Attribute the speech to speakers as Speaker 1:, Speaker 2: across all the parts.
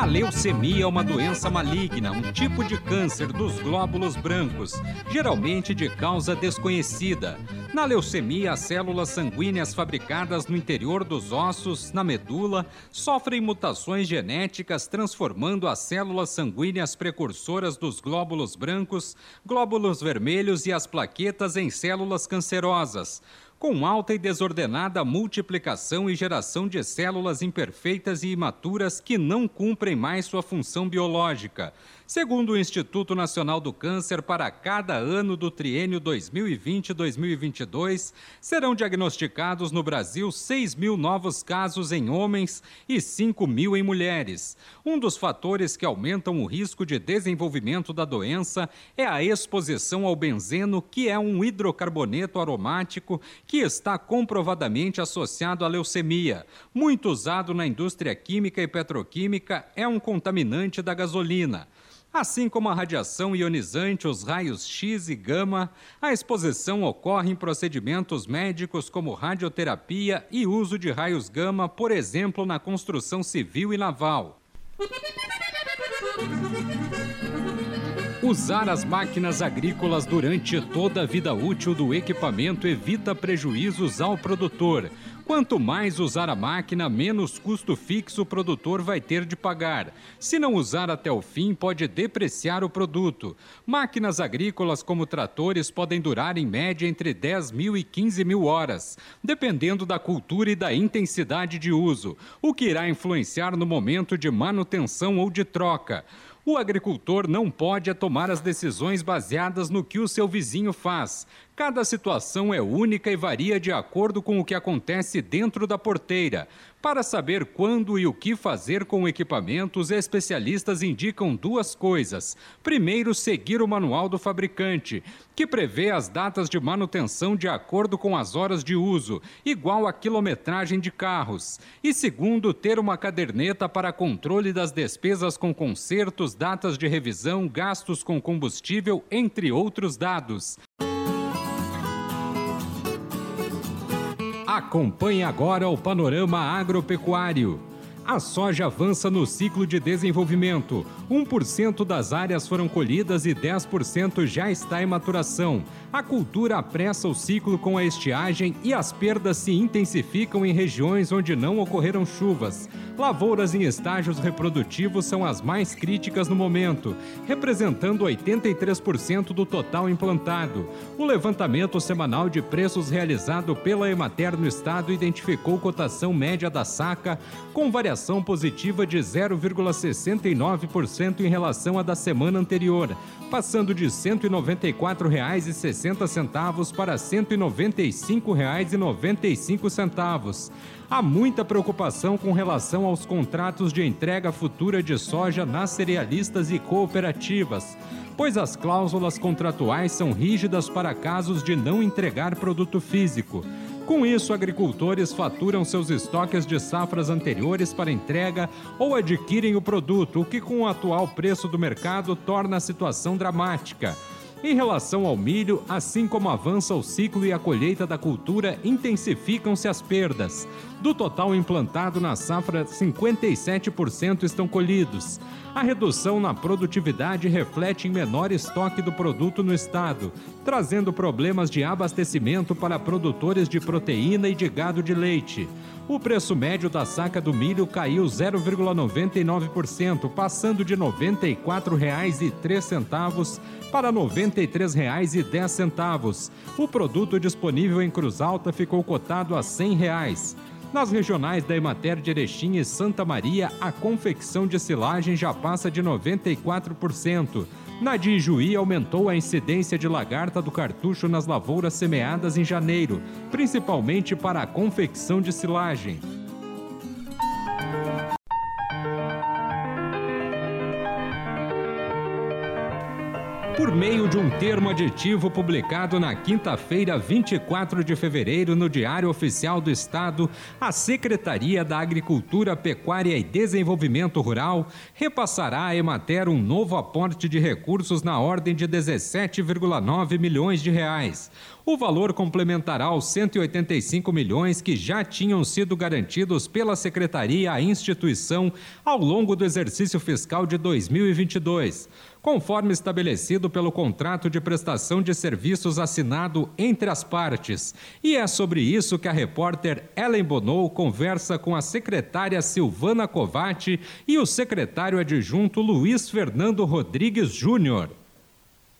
Speaker 1: A leucemia é uma doença maligna, um tipo de câncer dos glóbulos brancos, geralmente de causa desconhecida. Na leucemia, as células sanguíneas fabricadas no interior dos ossos, na medula, sofrem mutações genéticas, transformando as células sanguíneas precursoras dos glóbulos brancos, glóbulos vermelhos e as plaquetas em células cancerosas com alta e desordenada multiplicação e geração de células imperfeitas e imaturas que não cumprem mais sua função biológica. Segundo o Instituto Nacional do Câncer, para cada ano do triênio 2020-2022, serão diagnosticados no Brasil 6 mil novos casos em homens e 5 mil em mulheres. Um dos fatores que aumentam o risco de desenvolvimento da doença é a exposição ao benzeno, que é um hidrocarboneto aromático que está comprovadamente associado à leucemia. Muito usado na indústria química e petroquímica, é um contaminante da gasolina. Assim como a radiação ionizante, os raios X e gama, a exposição ocorre em procedimentos médicos como radioterapia e uso de raios gama, por exemplo, na construção civil e naval. Usar as máquinas agrícolas durante toda a vida útil do equipamento evita prejuízos ao produtor. Quanto mais usar a máquina, menos custo fixo o produtor vai ter de pagar. Se não usar até o fim, pode depreciar o produto. Máquinas agrícolas como tratores podem durar em média entre 10 mil e 15 mil horas, dependendo da cultura e da intensidade de uso, o que irá influenciar no momento de manutenção ou de troca. O agricultor não pode tomar as decisões baseadas no que o seu vizinho faz. Cada situação é única e varia de acordo com o que acontece dentro da porteira. Para saber quando e o que fazer com o equipamento, os especialistas indicam duas coisas. Primeiro, seguir o manual do fabricante, que prevê as datas de manutenção de acordo com as horas de uso, igual à quilometragem de carros. E segundo, ter uma caderneta para controle das despesas com consertos, datas de revisão, gastos com combustível, entre outros dados. Acompanhe agora o panorama agropecuário. A soja avança no ciclo de desenvolvimento. 1% das áreas foram colhidas e 10% já está em maturação. A cultura apressa o ciclo com a estiagem e as perdas se intensificam em regiões onde não ocorreram chuvas. Lavouras em estágios reprodutivos são as mais críticas no momento, representando 83% do total implantado. O levantamento semanal de preços realizado pela Emater no estado identificou cotação média da saca com variação positiva de 0,69% em relação à da semana anterior, passando de R$ 194,60 para R$ 195,95. Há muita preocupação com relação aos contratos de entrega futura de soja nas cerealistas e cooperativas, pois as cláusulas contratuais são rígidas para casos de não entregar produto físico. Com isso, agricultores faturam seus estoques de safras anteriores para entrega ou adquirem o produto, o que, com o atual preço do mercado, torna a situação dramática. Em relação ao milho, assim como avança o ciclo e a colheita da cultura, intensificam-se as perdas. Do total implantado na safra, 57% estão colhidos. A redução na produtividade reflete em menor estoque do produto no estado, trazendo problemas de abastecimento para produtores de proteína e de gado de leite. O preço médio da saca do milho caiu 0,99%, passando de R$ 94,03 para R$ 93,10. O produto disponível em Cruz Alta ficou cotado a 100 reais. Nas regionais da Emater de Erechim e Santa Maria, a confecção de silagem já passa de 94%. Na de Ijuí, aumentou a incidência de lagarta do cartucho nas lavouras semeadas em janeiro, principalmente para a confecção de silagem. Por meio de um termo aditivo publicado na quinta-feira, 24 de fevereiro, no Diário Oficial do Estado, a Secretaria da Agricultura, Pecuária e Desenvolvimento Rural repassará à Emater um novo aporte de recursos na ordem de 17,9 milhões de reais. O valor complementará os 185 milhões que já tinham sido garantidos pela Secretaria à instituição ao longo do exercício fiscal de 2022 conforme estabelecido pelo contrato de prestação de serviços assinado entre as partes. E é sobre isso que a repórter Ellen Bonou conversa com a secretária Silvana Covatti e o secretário adjunto Luiz Fernando Rodrigues Júnior.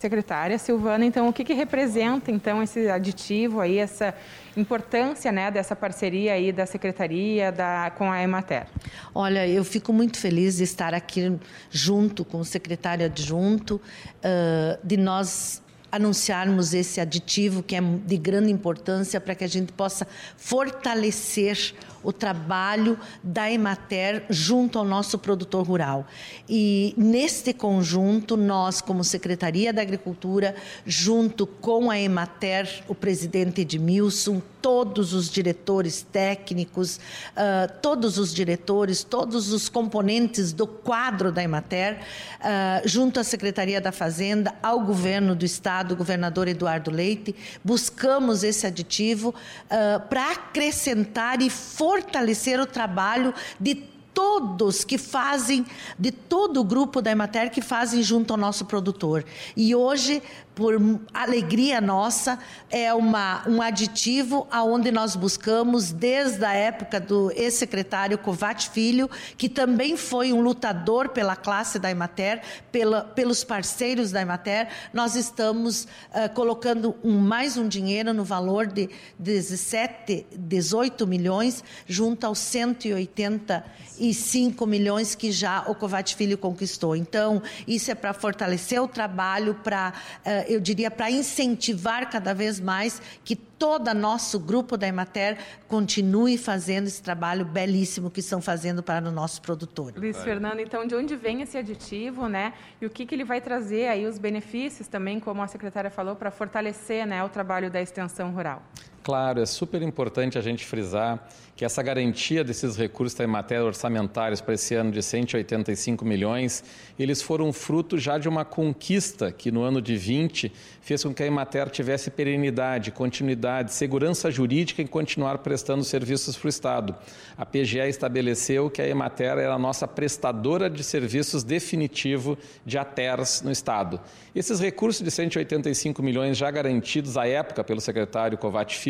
Speaker 2: Secretária Silvana, então o que, que, representa então esse aditivo aí, essa importância né, dessa parceria aí da Secretaria da, com a Emater?
Speaker 3: Olha, eu fico muito feliz de estar aqui junto com o secretário adjunto, uh, de nós anunciarmos esse aditivo que é de grande importância para que a gente possa fortalecer o trabalho da Emater junto ao nosso produtor rural. E neste conjunto, nós, como Secretaria da Agricultura, junto com a Emater, o presidente Edmilson, todos os diretores técnicos, uh, todos os diretores, todos os componentes do quadro da Emater, uh, junto à Secretaria da Fazenda, ao governo do Estado, o governador Eduardo Leite, buscamos esse aditivo uh, para acrescentar e fortalecer o trabalho de todos que fazem, de todo o grupo da Emater que fazem junto ao nosso produtor. E hoje por alegria nossa, é uma, um aditivo aonde nós buscamos, desde a época do ex-secretário Covat Filho, que também foi um lutador pela classe da Emater, pela, pelos parceiros da Emater, nós estamos uh, colocando um, mais um dinheiro no valor de 17, 18 milhões, junto aos 185 milhões que já o Covat Filho conquistou. Então, isso é para fortalecer o trabalho, para uh, eu diria, para incentivar cada vez mais que todo nosso grupo da Emater continue fazendo esse trabalho belíssimo que estão fazendo para o nosso produtor.
Speaker 2: Luiz Fernando, então de onde vem esse aditivo, né? E o que, que ele vai trazer aí os benefícios também, como a secretária falou, para fortalecer né, o trabalho da extensão rural?
Speaker 4: Claro, é super importante a gente frisar que essa garantia desses recursos em matéria orçamentários para esse ano de 185 milhões, eles foram fruto já de uma conquista que no ano de 20 fez com que a Emater tivesse perenidade, continuidade, segurança jurídica em continuar prestando serviços para o Estado. A PGE estabeleceu que a Emater era a nossa prestadora de serviços definitivo de ATERS no Estado. Esses recursos de 185 milhões já garantidos à época pelo secretário Filho,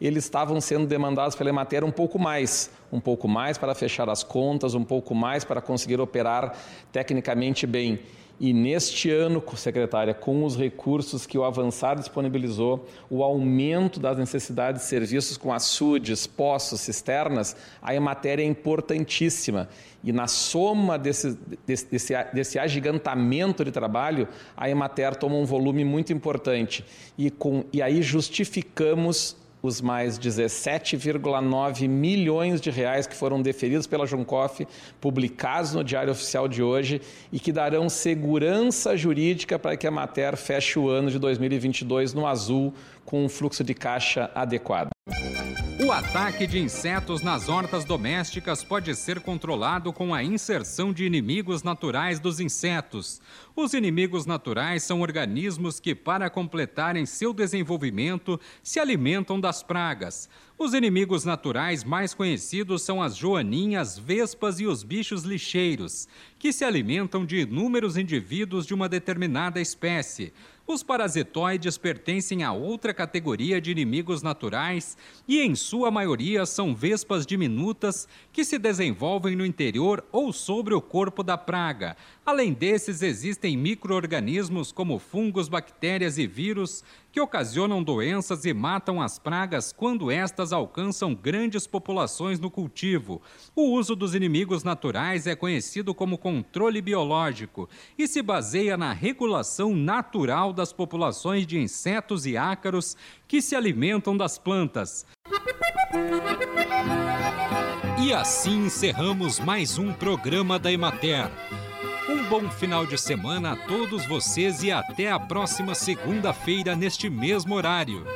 Speaker 4: eles estavam sendo demandados pela Emater um pouco mais, um pouco mais para fechar as contas, um pouco mais para conseguir operar tecnicamente bem. E neste ano, secretária, com os recursos que o Avançar disponibilizou, o aumento das necessidades de serviços com açudes, poços, cisternas, a matéria é importantíssima. E na soma desse, desse, desse, desse agigantamento de trabalho, a Emater toma um volume muito importante. E, com, e aí justificamos os mais 17,9 milhões de reais que foram deferidos pela Juncoff, publicados no Diário Oficial de hoje e que darão segurança jurídica para que a Mater feche o ano de 2022 no azul com um fluxo de caixa adequado.
Speaker 1: Ataque de insetos nas hortas domésticas pode ser controlado com a inserção de inimigos naturais dos insetos. Os inimigos naturais são organismos que, para completarem seu desenvolvimento, se alimentam das pragas. Os inimigos naturais mais conhecidos são as joaninhas, vespas e os bichos lixeiros, que se alimentam de inúmeros indivíduos de uma determinada espécie. Os parasitoides pertencem a outra categoria de inimigos naturais e, em sua maioria, são vespas diminutas que se desenvolvem no interior ou sobre o corpo da praga. Além desses, existem microorganismos como fungos, bactérias e vírus que ocasionam doenças e matam as pragas quando estas alcançam grandes populações no cultivo. O uso dos inimigos naturais é conhecido como controle biológico e se baseia na regulação natural das populações de insetos e ácaros que se alimentam das plantas. E assim encerramos mais um programa da Emater Um bom final de semana a todos vocês e até a próxima segunda-feira neste mesmo horário.